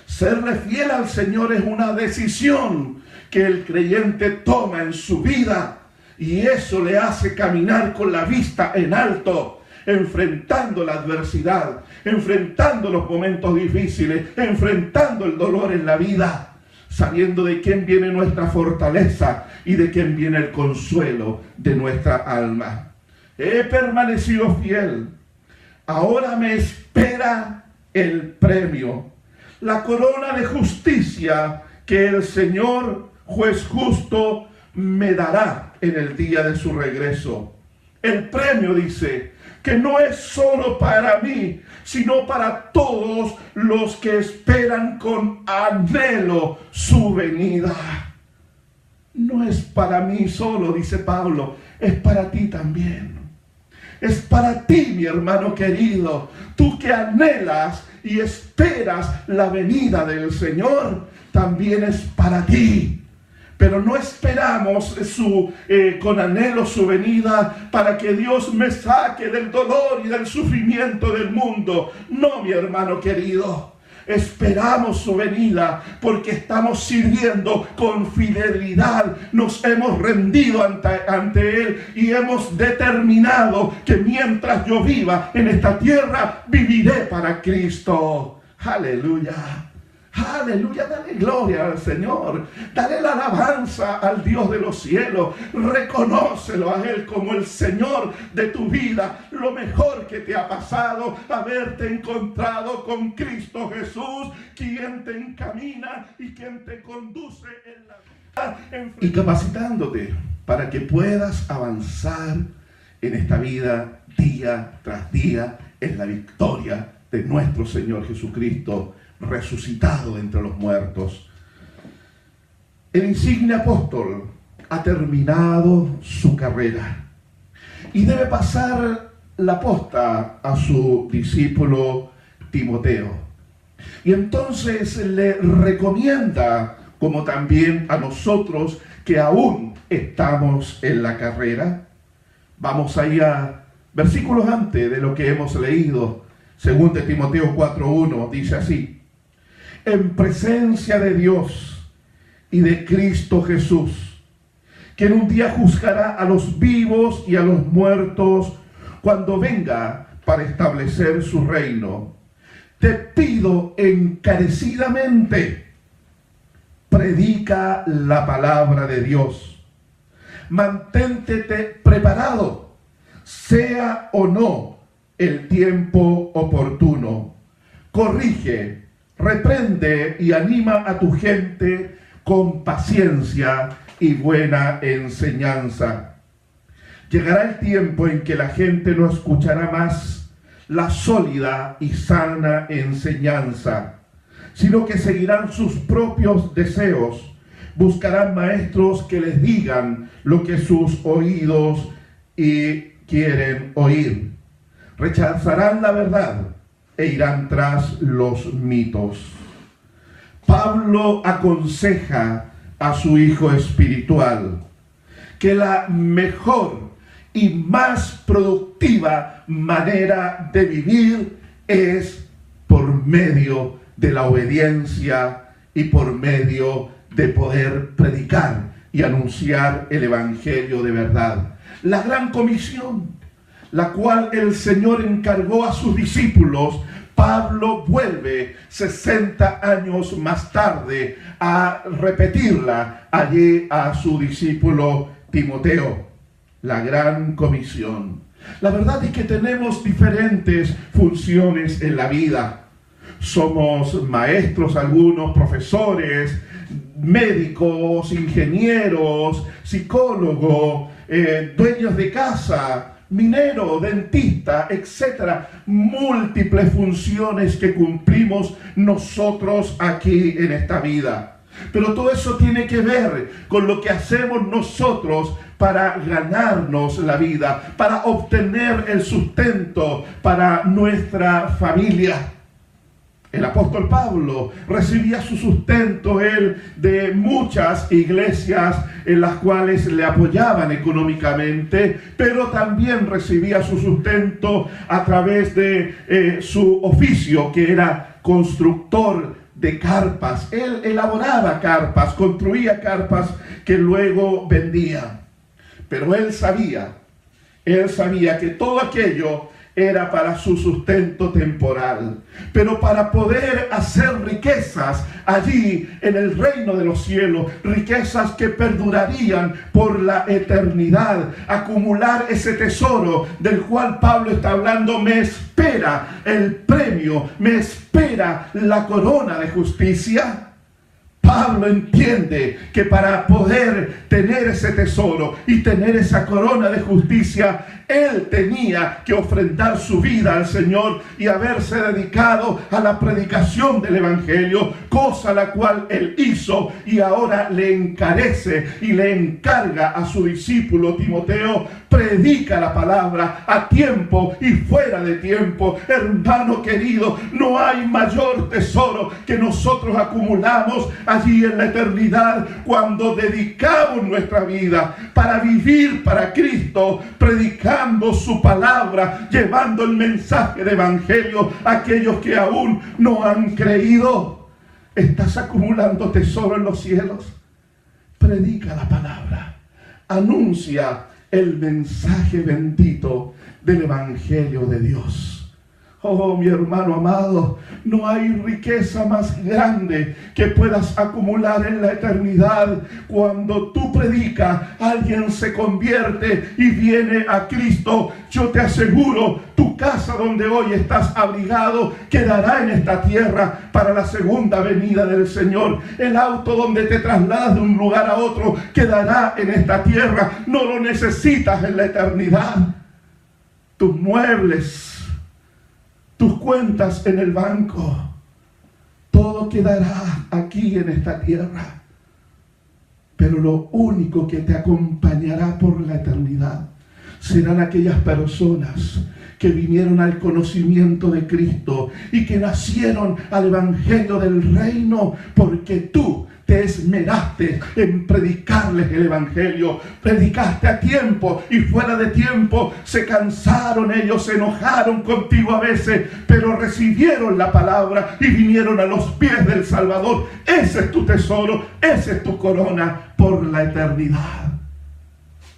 Serle fiel al Señor es una decisión que el creyente toma en su vida y eso le hace caminar con la vista en alto, enfrentando la adversidad, enfrentando los momentos difíciles, enfrentando el dolor en la vida, sabiendo de quién viene nuestra fortaleza y de quién viene el consuelo de nuestra alma. He permanecido fiel ahora me espera el premio, la corona de justicia que el Señor juez justo, me dará en el día de su regreso. El premio dice que no es solo para mí, sino para todos los que esperan con anhelo su venida. No es para mí solo, dice Pablo, es para ti también. Es para ti, mi hermano querido, tú que anhelas y esperas la venida del Señor, también es para ti pero no esperamos su, eh, con anhelo su venida para que Dios me saque del dolor y del sufrimiento del mundo. No, mi hermano querido. Esperamos su venida porque estamos sirviendo con fidelidad. Nos hemos rendido ante, ante, Él y hemos determinado que mientras yo viva en esta tierra, viviré para Cristo. Aleluya. Aleluya, dale gloria al Señor. Dale la alabanza al Dios de los cielos. Reconócelo a Él como el Señor de tu vida. Lo mejor que te ha pasado, haberte encontrado con Cristo Jesús, quien te encamina y quien te conduce en la vida. Y capacitándote para que puedas avanzar en esta vida día tras día en la victoria de nuestro Señor Jesucristo resucitado entre los muertos. El insigne apóstol ha terminado su carrera y debe pasar la posta a su discípulo Timoteo. Y entonces le recomienda, como también a nosotros que aún estamos en la carrera, vamos allá, versículos antes de lo que hemos leído, según de Timoteo 4.1, dice así, en presencia de Dios y de Cristo Jesús, que en un día juzgará a los vivos y a los muertos cuando venga para establecer su reino. Te pido encarecidamente, predica la palabra de Dios. Mantente preparado, sea o no el tiempo oportuno. Corrige, reprende y anima a tu gente con paciencia y buena enseñanza. Llegará el tiempo en que la gente no escuchará más la sólida y sana enseñanza, sino que seguirán sus propios deseos, buscarán maestros que les digan lo que sus oídos y quieren oír. Rechazarán la verdad e irán tras los mitos. Pablo aconseja a su hijo espiritual que la mejor y más productiva manera de vivir es por medio de la obediencia y por medio de poder predicar y anunciar el Evangelio de verdad. La gran comisión la cual el Señor encargó a sus discípulos, Pablo vuelve 60 años más tarde a repetirla allí a su discípulo Timoteo, la gran comisión. La verdad es que tenemos diferentes funciones en la vida. Somos maestros algunos, profesores, médicos, ingenieros, psicólogos, eh, dueños de casa, minero, dentista, etcétera, múltiples funciones que cumplimos nosotros aquí en esta vida. Pero todo eso tiene que ver con lo que hacemos nosotros para ganarnos la vida, para obtener el sustento para nuestra familia. El apóstol Pablo recibía su sustento él de muchas iglesias en las cuales le apoyaban económicamente, pero también recibía su sustento a través de eh, su oficio que era constructor de carpas. Él elaboraba carpas, construía carpas que luego vendía. Pero él sabía, él sabía que todo aquello era para su sustento temporal. Pero para poder hacer riquezas allí en el reino de los cielos, riquezas que perdurarían por la eternidad, acumular ese tesoro del cual Pablo está hablando, me espera el premio, me espera la corona de justicia. Pablo entiende que para poder tener ese tesoro y tener esa corona de justicia, él tenía que ofrendar su vida al Señor y haberse dedicado a la predicación del Evangelio, cosa la cual él hizo y ahora le encarece y le encarga a su discípulo Timoteo, predica la palabra a tiempo y fuera de tiempo. Hermano querido, no hay mayor tesoro que nosotros acumulamos allí en la eternidad cuando dedicamos nuestra vida para vivir para Cristo, predicar su palabra, llevando el mensaje de evangelio a aquellos que aún no han creído. Estás acumulando tesoro en los cielos. Predica la palabra. Anuncia el mensaje bendito del evangelio de Dios. Oh, mi hermano amado, no hay riqueza más grande que puedas acumular en la eternidad. Cuando tú predicas, alguien se convierte y viene a Cristo. Yo te aseguro, tu casa donde hoy estás abrigado quedará en esta tierra para la segunda venida del Señor. El auto donde te trasladas de un lugar a otro quedará en esta tierra. No lo necesitas en la eternidad. Tus muebles tus cuentas en el banco. Todo quedará aquí en esta tierra. Pero lo único que te acompañará por la eternidad serán aquellas personas que vinieron al conocimiento de Cristo y que nacieron al Evangelio del Reino porque tú te esmeraste en predicarles el Evangelio. Predicaste a tiempo y fuera de tiempo. Se cansaron ellos, se enojaron contigo a veces, pero recibieron la palabra y vinieron a los pies del Salvador. Ese es tu tesoro, ese es tu corona por la eternidad.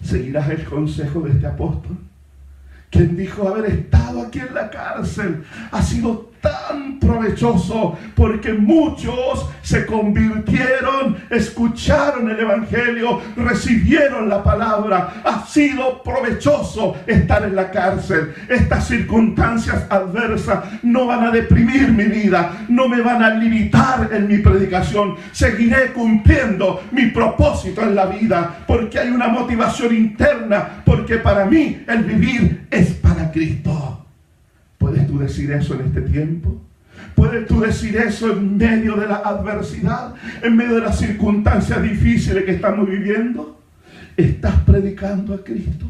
¿Seguirás el consejo de este apóstol? Quien dijo haber estado aquí en la cárcel ha sido tan provechoso porque muchos se convirtieron, escucharon el Evangelio, recibieron la palabra. Ha sido provechoso estar en la cárcel. Estas circunstancias adversas no van a deprimir mi vida, no me van a limitar en mi predicación. Seguiré cumpliendo mi propósito en la vida porque hay una motivación interna, porque para mí el vivir es para Cristo. ¿Puedes tú decir eso en este tiempo? ¿Puedes tú decir eso en medio de la adversidad, en medio de las circunstancias difíciles que estamos viviendo? ¿Estás predicando a Cristo?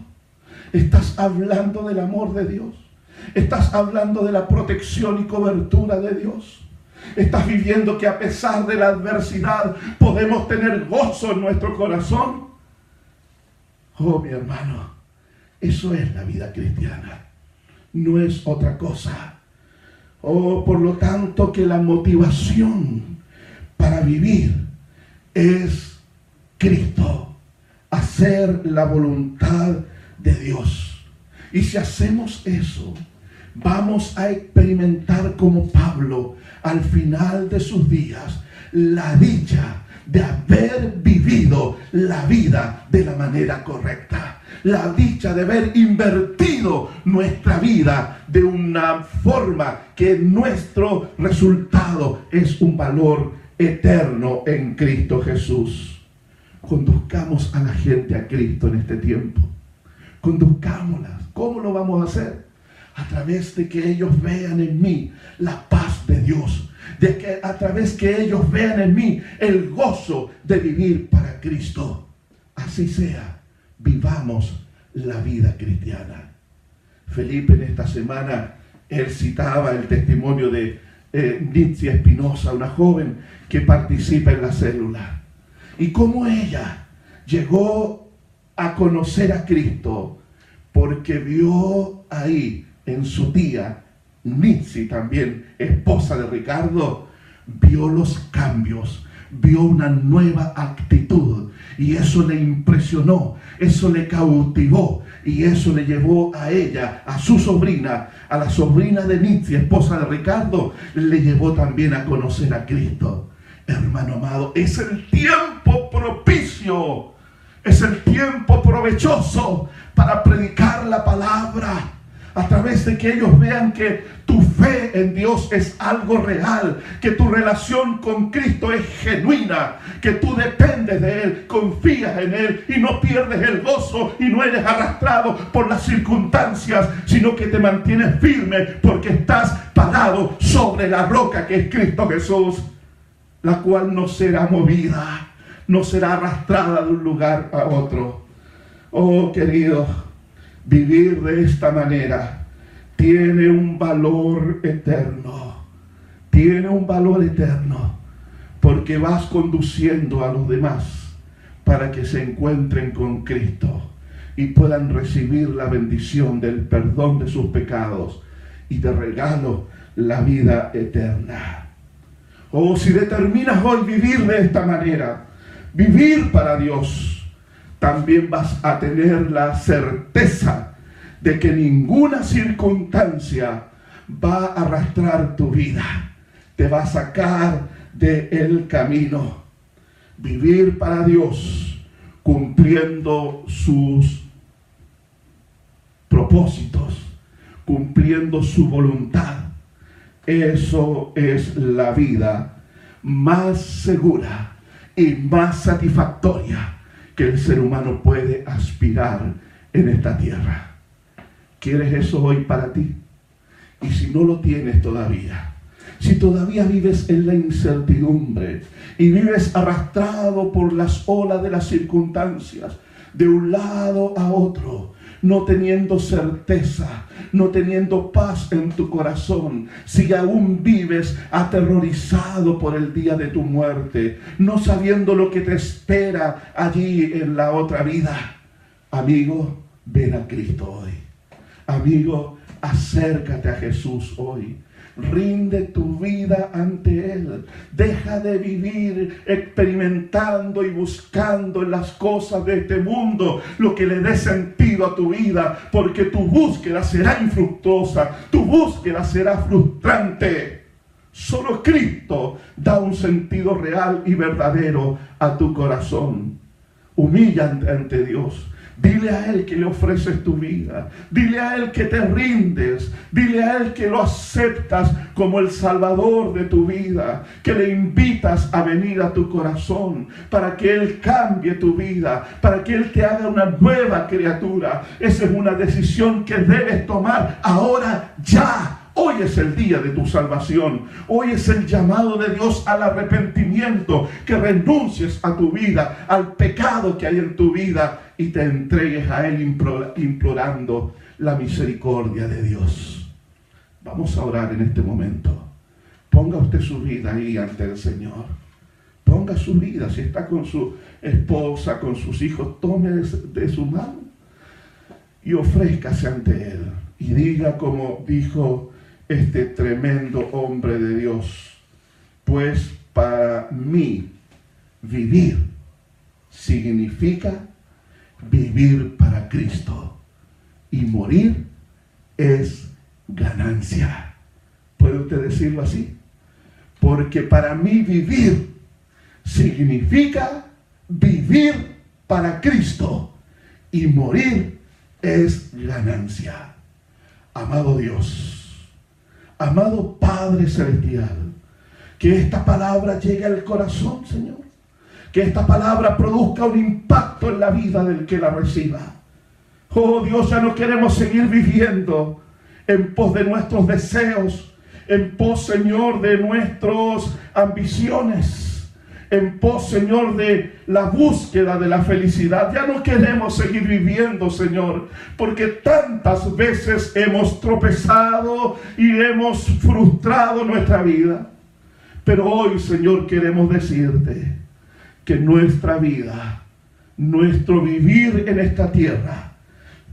¿Estás hablando del amor de Dios? ¿Estás hablando de la protección y cobertura de Dios? ¿Estás viviendo que a pesar de la adversidad podemos tener gozo en nuestro corazón? Oh, mi hermano, eso es la vida cristiana no es otra cosa. Oh, por lo tanto que la motivación para vivir es Cristo, hacer la voluntad de Dios. Y si hacemos eso, vamos a experimentar como Pablo al final de sus días la dicha de haber vivido la vida de la manera correcta la dicha de haber invertido nuestra vida de una forma que nuestro resultado es un valor eterno en Cristo Jesús. Conduzcamos a la gente a Cristo en este tiempo. Conduzcámoslas. ¿Cómo lo vamos a hacer? A través de que ellos vean en mí la paz de Dios. De que a través que ellos vean en mí el gozo de vivir para Cristo. Así sea vivamos la vida cristiana. Felipe en esta semana, él citaba el testimonio de eh, Nitzia Espinosa, una joven que participa en la célula. Y cómo ella llegó a conocer a Cristo porque vio ahí en su tía, Nitsi también, esposa de Ricardo, vio los cambios, vio una nueva actitud y eso le impresionó, eso le cautivó y eso le llevó a ella, a su sobrina, a la sobrina de Nietzsche, esposa de Ricardo, le llevó también a conocer a Cristo. Hermano amado, es el tiempo propicio, es el tiempo provechoso para predicar la palabra a través de que ellos vean que tu fe en Dios es algo real, que tu relación con Cristo es genuina, que tú dependes de Él, confías en Él y no pierdes el gozo y no eres arrastrado por las circunstancias, sino que te mantienes firme porque estás parado sobre la roca que es Cristo Jesús, la cual no será movida, no será arrastrada de un lugar a otro. Oh querido, vivir de esta manera tiene un valor eterno. Tiene un valor eterno. Porque vas conduciendo a los demás para que se encuentren con Cristo y puedan recibir la bendición del perdón de sus pecados y de regalo la vida eterna. O si determinas hoy vivir de esta manera, vivir para Dios, también vas a tener la certeza de que ninguna circunstancia va a arrastrar tu vida, te va a sacar del camino. Vivir para Dios, cumpliendo sus propósitos, cumpliendo su voluntad. Eso es la vida más segura y más satisfactoria que el ser humano puede aspirar en esta tierra. ¿Quieres eso hoy para ti? Y si no lo tienes todavía, si todavía vives en la incertidumbre y vives arrastrado por las olas de las circunstancias, de un lado a otro, no teniendo certeza, no teniendo paz en tu corazón, si aún vives aterrorizado por el día de tu muerte, no sabiendo lo que te espera allí en la otra vida, amigo, ven a Cristo hoy. Amigo, acércate a Jesús hoy. Rinde tu vida ante Él. Deja de vivir experimentando y buscando en las cosas de este mundo lo que le dé a tu vida, porque tu búsqueda será infructuosa, tu búsqueda será frustrante. Solo Cristo da un sentido real y verdadero a tu corazón. Humilla ante Dios Dile a Él que le ofreces tu vida. Dile a Él que te rindes. Dile a Él que lo aceptas como el Salvador de tu vida. Que le invitas a venir a tu corazón para que Él cambie tu vida. Para que Él te haga una nueva criatura. Esa es una decisión que debes tomar ahora ya. Hoy es el día de tu salvación. Hoy es el llamado de Dios al arrepentimiento. Que renuncies a tu vida, al pecado que hay en tu vida y te entregues a Él implorando la misericordia de Dios. Vamos a orar en este momento. Ponga usted su vida ahí ante el Señor. Ponga su vida. Si está con su esposa, con sus hijos, tome de su mano y ofrézcase ante Él. Y diga como dijo este tremendo hombre de Dios, pues para mí vivir significa vivir para Cristo y morir es ganancia. ¿Puede usted decirlo así? Porque para mí vivir significa vivir para Cristo y morir es ganancia. Amado Dios Amado Padre Celestial, que esta palabra llegue al corazón, Señor. Que esta palabra produzca un impacto en la vida del que la reciba. Oh Dios, ya no queremos seguir viviendo en pos de nuestros deseos, en pos, Señor, de nuestras ambiciones en pos, Señor, de la búsqueda de la felicidad. Ya no queremos seguir viviendo, Señor, porque tantas veces hemos tropezado y hemos frustrado nuestra vida. Pero hoy, Señor, queremos decirte que nuestra vida, nuestro vivir en esta tierra,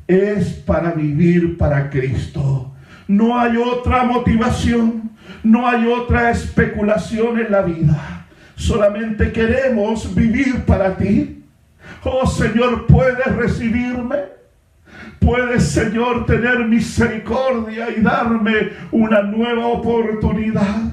es para vivir para Cristo. No hay otra motivación, no hay otra especulación en la vida solamente queremos vivir para ti. Oh Señor, puedes recibirme. Puedes, Señor, tener misericordia y darme una nueva oportunidad.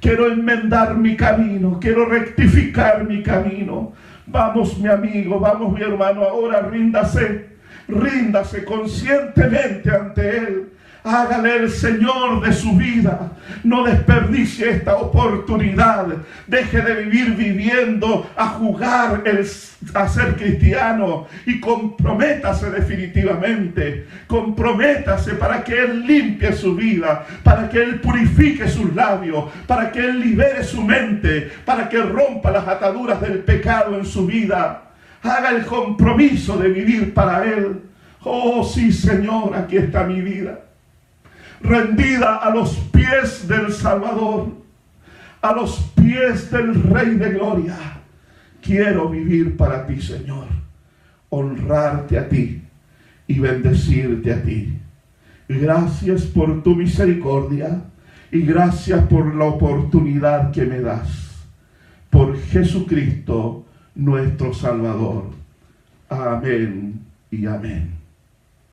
Quiero enmendar mi camino, quiero rectificar mi camino. Vamos, mi amigo, vamos, mi hermano, ahora ríndase Ríndase conscientemente ante Él. Hágale el Señor de su vida. No desperdicie esta oportunidad. Deje de vivir viviendo a jugar el, a ser cristiano y comprométase definitivamente. Comprométase para que Él limpie su vida, para que Él purifique sus labios, para que Él libere su mente, para que rompa las ataduras del pecado en su vida. Haga el compromiso de vivir para Él. Oh sí, Señor, aquí está mi vida rendida a los pies del Salvador, a los pies del Rey de Gloria. Quiero vivir para ti, Señor, honrarte a ti y bendecirte a ti. Gracias por tu misericordia y gracias por la oportunidad que me das. Por Jesucristo, nuestro Salvador. Amén y amén.